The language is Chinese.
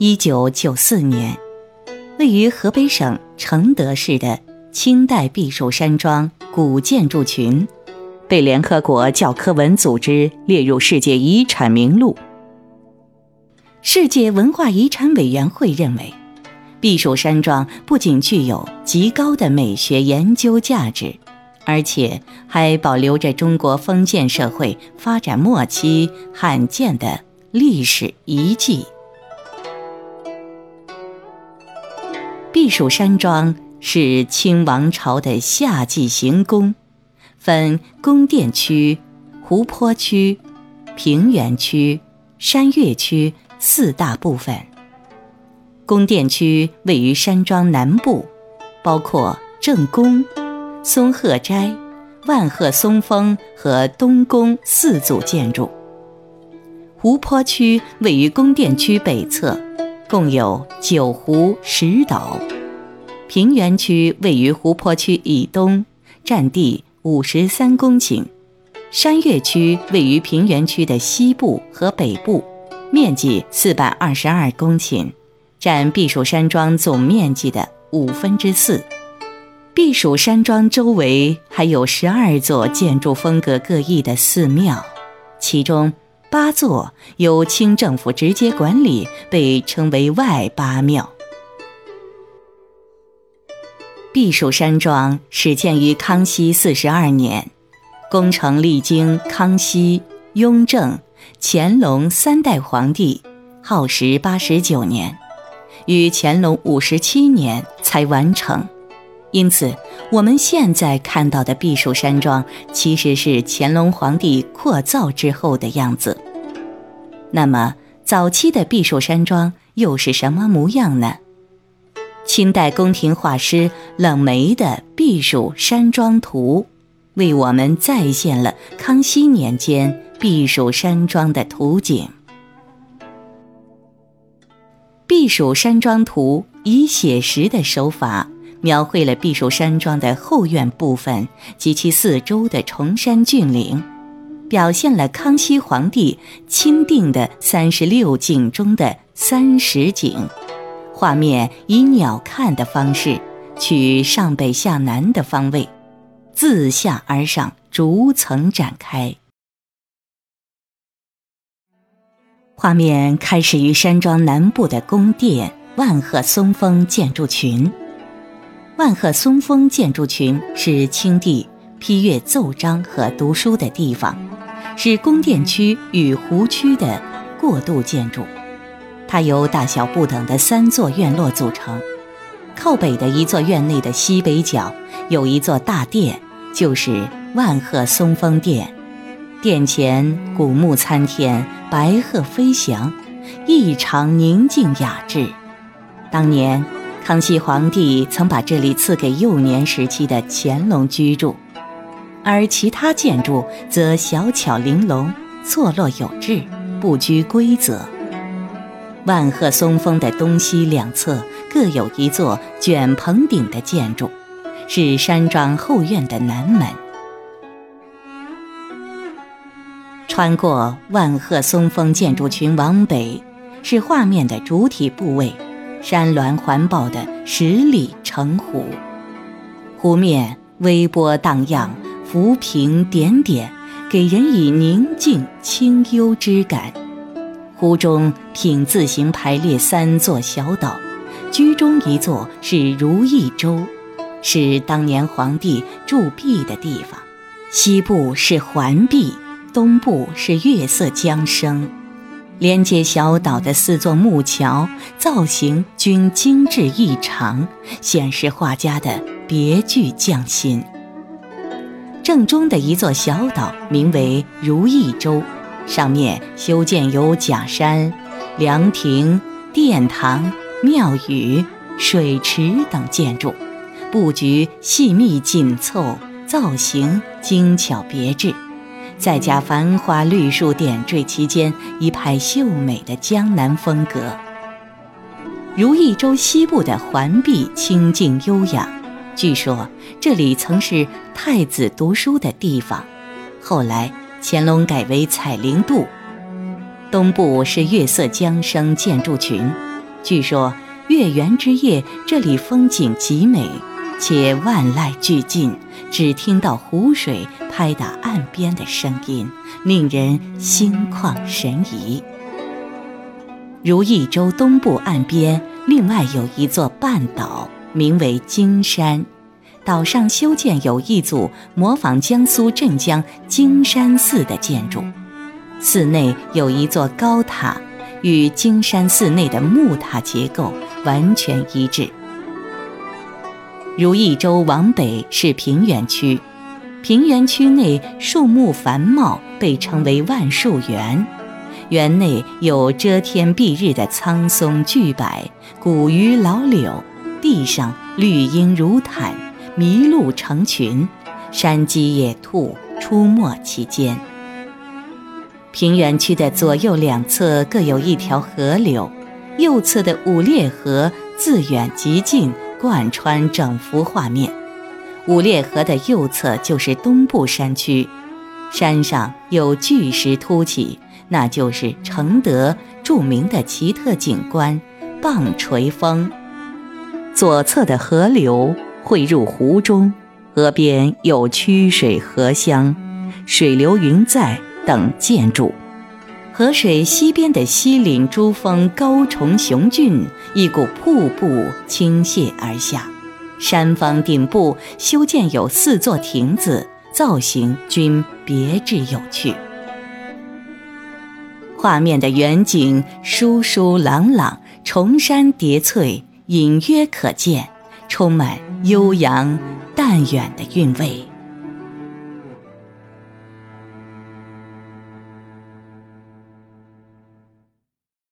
一九九四年，位于河北省承德市的清代避暑山庄古建筑群，被联合国教科文组织列入世界遗产名录。世界文化遗产委员会认为，避暑山庄不仅具有极高的美学研究价值，而且还保留着中国封建社会发展末期罕见的历史遗迹。避暑山庄是清王朝的夏季行宫，分宫殿区、湖泊区、平原区、山岳区四大部分。宫殿区位于山庄南部，包括正宫、松鹤斋、万壑松峰和东宫四组建筑。湖泊区位于宫殿区北侧。共有九湖十岛，平原区位于湖泊区以东，占地五十三公顷；山岳区位于平原区的西部和北部，面积四百二十二公顷，占避暑山庄总面积的五分之四。避暑山庄周围还有十二座建筑风格各异的寺庙，其中。八座由清政府直接管理，被称为外八庙。避暑山庄始建于康熙四十二年，工程历经康熙、雍正、乾隆三代皇帝，耗时八十九年，于乾隆五十七年才完成。因此，我们现在看到的避暑山庄，其实是乾隆皇帝扩造之后的样子。那么，早期的避暑山庄又是什么模样呢？清代宫廷画师冷梅的《避暑山庄图》，为我们再现了康熙年间避暑山庄的图景。《避暑山庄图》以写实的手法。描绘了避暑山庄的后院部分及其四周的崇山峻岭，表现了康熙皇帝钦定的三十六景中的三十景。画面以鸟瞰的方式，取上北下南的方位，自下而上逐层展开。画面开始于山庄南部的宫殿万壑松风建筑群。万壑松风建筑群是清帝批阅奏章和读书的地方，是宫殿区与湖区的过渡建筑。它由大小不等的三座院落组成。靠北的一座院内的西北角有一座大殿，就是万壑松风殿。殿前古木参天，白鹤飞翔，异常宁静雅致。当年。康熙皇帝曾把这里赐给幼年时期的乾隆居住，而其他建筑则小巧玲珑、错落有致、不拘规则。万壑松峰的东西两侧各有一座卷棚顶的建筑，是山庄后院的南门。穿过万壑松峰建筑群往北，是画面的主体部位。山峦环抱的十里城湖，湖面微波荡漾，浮萍点点，给人以宁静清幽之感。湖中品字形排列三座小岛，居中一座是如意洲，是当年皇帝驻跸的地方。西部是环壁，东部是月色江声。连接小岛的四座木桥造型均精致异常，显示画家的别具匠心。正中的一座小岛名为如意洲，上面修建有假山、凉亭、殿堂、庙宇、水池等建筑，布局细密紧凑，造型精巧别致。再加繁花绿树点缀其间，一派秀美的江南风格。如意洲西部的环壁清静优雅，据说这里曾是太子读书的地方，后来乾隆改为彩陵渡。东部是月色江声建筑群，据说月圆之夜，这里风景极美，且万籁俱静，只听到湖水拍打岸边的声音，令人心旷神怡。如意州东部岸边，另外有一座半岛，名为金山。岛上修建有一组模仿江苏镇江金山寺的建筑，寺内有一座高塔，与金山寺内的木塔结构完全一致。如意洲往北是平原区，平原区内树木繁茂，被称为万树园。园内有遮天蔽日的苍松巨柏、古榆老柳，地上绿荫如毯。麋鹿成群，山鸡野兔出没其间。平原区的左右两侧各有一条河流，右侧的五裂河自远及近，贯穿整幅画面。五列河的右侧就是东部山区，山上有巨石突起，那就是承德著名的奇特景观——棒槌峰。左侧的河流。汇入湖中，河边有曲水河乡、水流云在等建筑。河水西边的西岭珠峰高重雄峻，一股瀑布倾泻而下。山峰顶部修建有四座亭子，造型均别致有趣。画面的远景疏疏朗朗，重山叠翠，隐约可见。充满悠扬淡远的韵味。